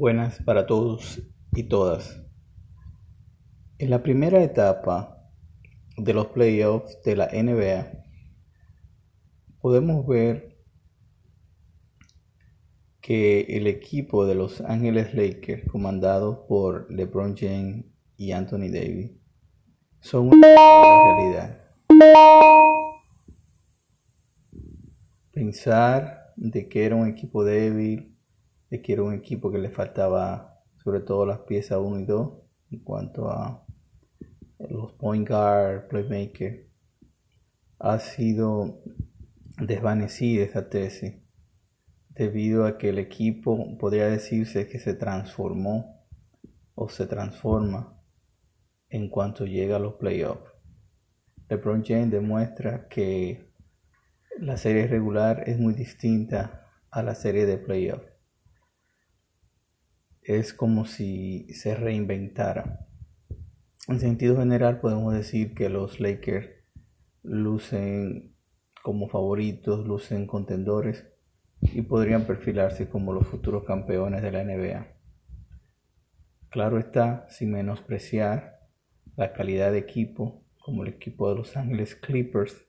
Buenas para todos y todas. En la primera etapa de los playoffs de la NBA, podemos ver que el equipo de Los Ángeles Lakers, comandado por LeBron James y Anthony Davis, son una realidad. Pensar de que era un equipo débil, de que era un equipo que le faltaba sobre todo las piezas 1 y 2 en cuanto a los point guard, playmaker, ha sido desvanecida esa tesis debido a que el equipo podría decirse que se transformó o se transforma en cuanto llega a los playoffs. LeBron James demuestra que la serie regular es muy distinta a la serie de playoffs. Es como si se reinventara. En sentido general podemos decir que los Lakers lucen como favoritos, lucen contendores y podrían perfilarse como los futuros campeones de la NBA. Claro está, sin menospreciar la calidad de equipo, como el equipo de Los Ángeles Clippers.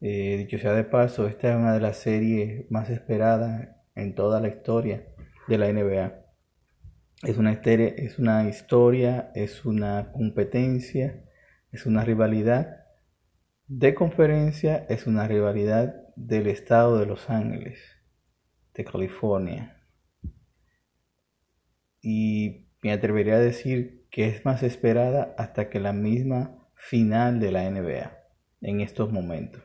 Eh, dicho sea de paso, esta es una de las series más esperadas en toda la historia de la NBA. Es una, historia, es una competencia, es una rivalidad de conferencia, es una rivalidad del estado de Los Ángeles, de California. Y me atrevería a decir que es más esperada hasta que la misma final de la NBA en estos momentos.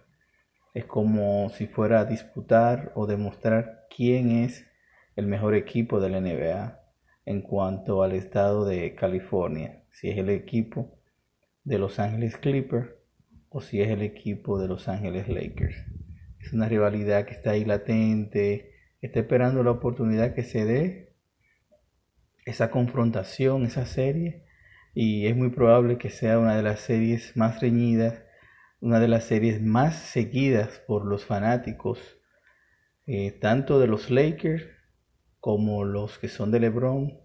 Es como si fuera a disputar o demostrar quién es el mejor equipo de la NBA en cuanto al estado de California, si es el equipo de Los Ángeles Clippers o si es el equipo de Los Ángeles Lakers. Es una rivalidad que está ahí latente, está esperando la oportunidad que se dé esa confrontación, esa serie, y es muy probable que sea una de las series más reñidas, una de las series más seguidas por los fanáticos, eh, tanto de los Lakers como los que son de LeBron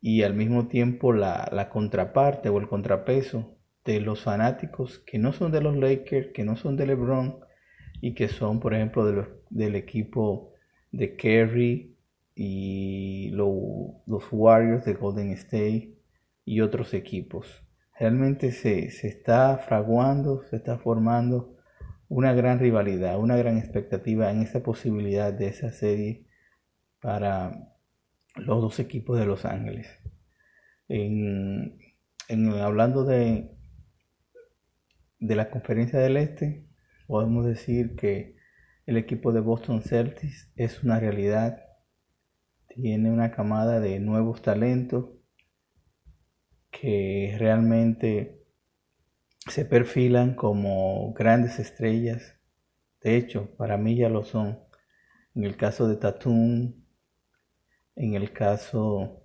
y al mismo tiempo la, contraparte o el contrapeso de los fanáticos que no son de los Lakers, que no son de LeBron y que son, por ejemplo, de del equipo de Kerry y los Warriors de Golden State y otros equipos. Realmente se, se está fraguando, se está formando una gran rivalidad, una gran expectativa en esa posibilidad de esa serie para los dos equipos de Los Ángeles. En, hablando de, de la conferencia del Este, podemos decir que el equipo de Boston Celtics es una realidad, tiene una camada de nuevos talentos que realmente se perfilan como grandes estrellas. De hecho, para mí ya lo son. En el caso de Tatum, en el caso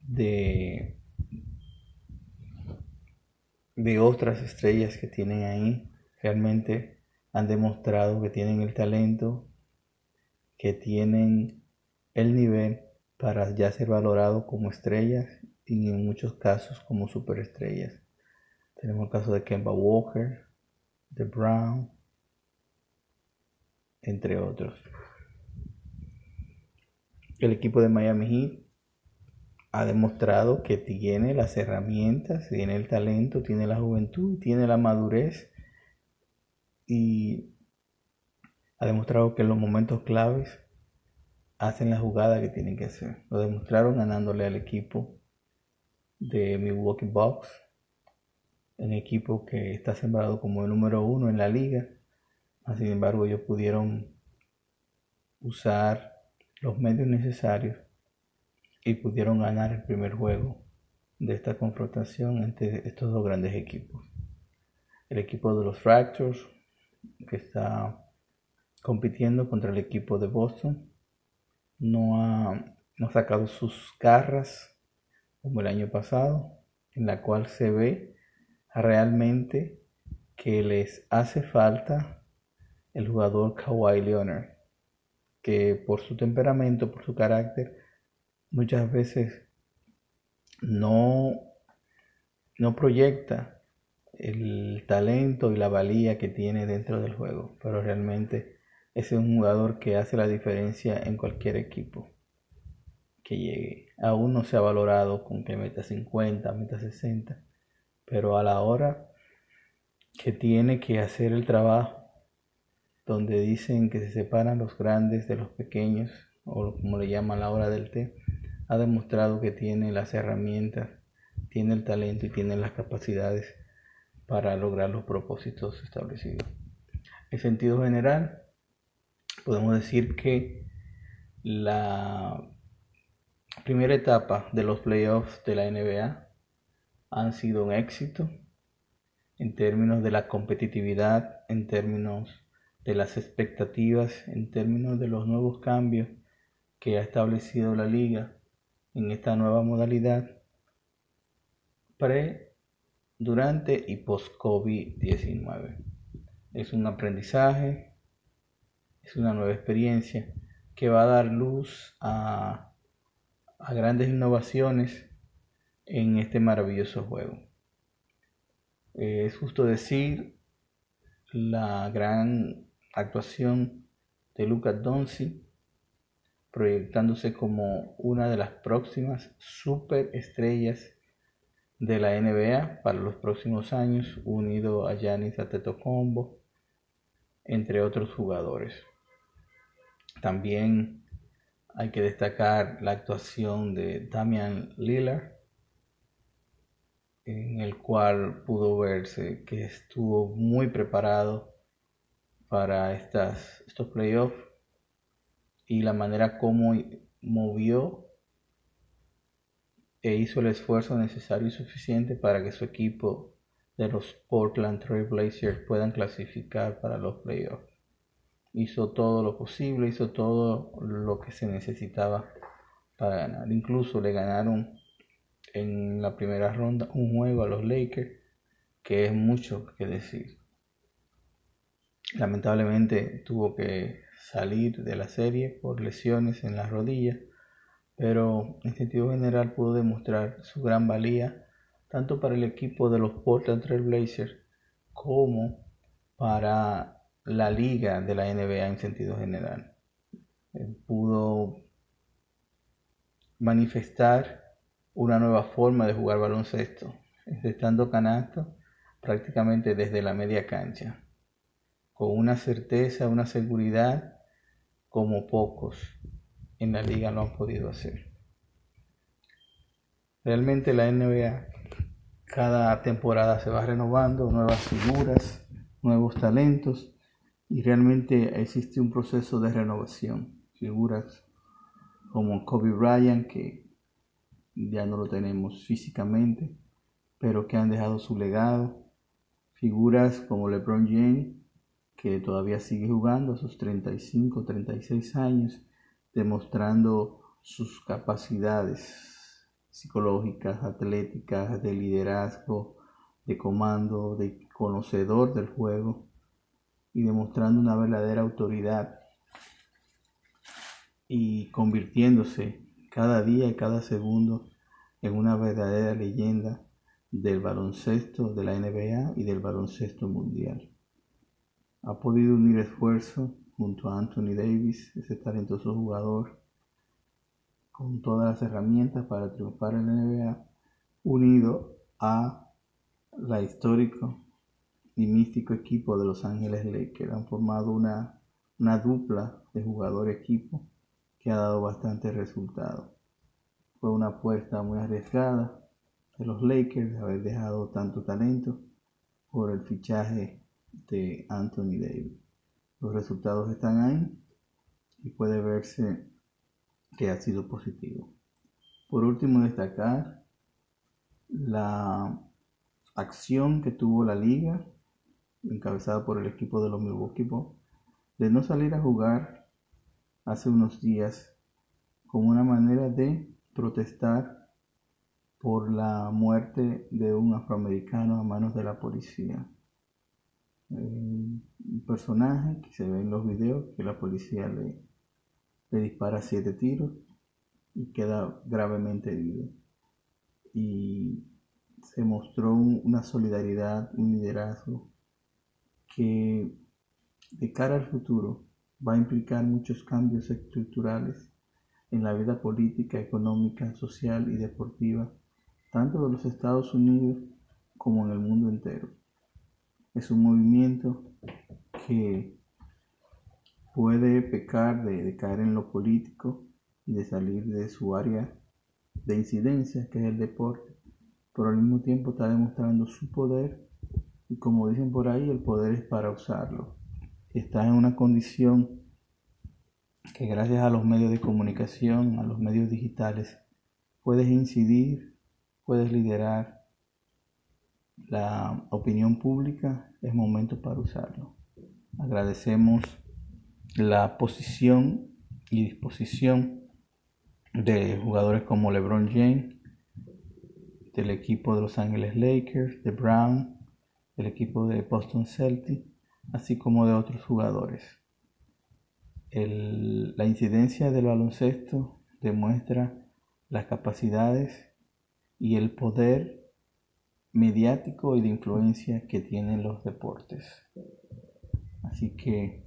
de, de otras estrellas que tienen ahí, realmente han demostrado que tienen el talento, que tienen el nivel para ya ser valorados como estrellas y en muchos casos como superestrellas. Tenemos el caso de Kemba Walker, de Brown, entre otros. El equipo de Miami Heat ha demostrado que tiene las herramientas, tiene el talento, tiene la juventud, tiene la madurez y ha demostrado que en los momentos claves hacen la jugada que tienen que hacer. Lo demostraron ganándole al equipo de Milwaukee Bucks, un equipo que está sembrado como el número uno en la liga. Sin embargo, ellos pudieron usar los medios necesarios y pudieron ganar el primer juego de esta confrontación entre estos dos grandes equipos. El equipo de los Fractures, que está compitiendo contra el equipo de Boston, no ha, no sacado sus garras como el año pasado, en la cual se ve realmente que les hace falta el jugador Kawhi Leonard que por su temperamento, por su carácter, muchas veces no, no proyecta el talento y la valía que tiene dentro del juego, pero realmente es un jugador que hace la diferencia en cualquier equipo que llegue. Aún no se ha valorado con que meta 50, meta 60, pero a la hora que tiene que hacer el trabajo, donde dicen que se separan los grandes de los pequeños, o como le llaman la hora del té, ha demostrado que tiene las herramientas, tiene el talento y tiene las capacidades para lograr los propósitos establecidos. En sentido general, podemos decir que la primera etapa de los playoffs de la NBA han sido un éxito en términos de la competitividad, en términos de las expectativas, en términos de los nuevos cambios que ha establecido la liga en esta nueva modalidad pre, durante y post-COVID-19. Es un aprendizaje, es una nueva experiencia que va a dar luz a, a grandes innovaciones en este maravilloso juego. es justo decir la gran actuación de Lucas Donzi proyectándose como una de las próximas superestrellas de la NBA para los próximos años, unido a Giannis Antetokounmpo, entre otros jugadores. También hay que destacar la actuación de Damian Lillard, en el cual pudo verse que estuvo muy preparado para estas, estos playoffs y la manera como movió e hizo el esfuerzo necesario y suficiente para que su equipo de los Portland Trail Blazers puedan clasificar para los playoffs. Hizo todo lo posible, hizo todo lo que se necesitaba para ganar. Incluso le ganaron en la primera ronda un juego a los Lakers, que es mucho que decir. Lamentablemente tuvo que salir de la serie por lesiones en las rodillas, pero en sentido general pudo demostrar su gran valía tanto para el equipo de los Portland Trail Blazers como para la liga de la NBA en sentido general. pudo manifestar una nueva forma de jugar baloncesto, estando canasto prácticamente desde la media cancha, con una certeza, una seguridad como pocos en la liga lo han podido hacer. Realmente la NBA cada temporada se va renovando, nuevas figuras, nuevos talentos y realmente existe un proceso de renovación. Figuras como Kobe Bryant que ya no lo tenemos físicamente, pero que han dejado su legado. Figuras como LeBron James que todavía sigue jugando a sus 35, 36 años, demostrando sus capacidades psicológicas, atléticas, de liderazgo, de comando, de conocedor del juego y demostrando una verdadera autoridad y convirtiéndose cada día y cada segundo en una verdadera leyenda del baloncesto de la NBA y del baloncesto mundial ha podido unir esfuerzo junto a Anthony Davis, ese talentoso jugador, con todas las herramientas para triunfar en la NBA, unido a la histórico y místico equipo de Los Ángeles Lakers. Han formado una, una dupla de jugador-equipo que ha dado bastante resultado. Fue una apuesta muy arriesgada de los Lakers de haber dejado tanto talento por el fichaje de Anthony Davis. Los resultados están ahí y puede verse que ha sido positivo. Por último, destacar la acción que tuvo la liga, encabezada por el equipo de los Milwaukee Bucks, de no salir a jugar hace unos días como una manera de protestar por la muerte de un afroamericano a manos de la policía un personaje que se ve en los videos que la policía le, le dispara siete tiros y queda gravemente herido. Y se mostró una solidaridad, un liderazgo que de cara al futuro va a implicar muchos cambios estructurales en la vida política, económica, social y deportiva, tanto de los Estados Unidos como en el mundo entero. Es un movimiento que puede pecar de, caer en lo político y de salir de su área de incidencia, que es el deporte, pero al mismo tiempo está demostrando su poder y como dicen por ahí, el poder es para usarlo. Estás en una condición que gracias a los medios de comunicación, a los medios digitales, puedes incidir, puedes liderar la opinión pública, es momento para usarlo. Agradecemos la posición y disposición de jugadores como LeBron James, del equipo de Los Ángeles Lakers, de Brown, del equipo de Boston Celtics, así como de otros jugadores. la incidencia del baloncesto demuestra las capacidades y el poder mediático y de influencia que tienen los deportes. Así que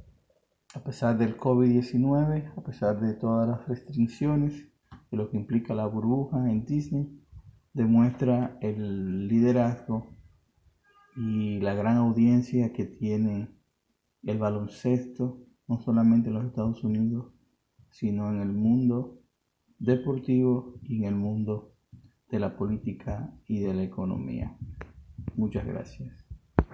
a pesar del COVID-19, a pesar de todas las restricciones, de lo que implica la burbuja en Disney, demuestra el liderazgo y la gran audiencia que tiene el baloncesto, no solamente en los Estados Unidos, sino en el mundo deportivo y en el mundo de la política y de la economía. Muchas gracias.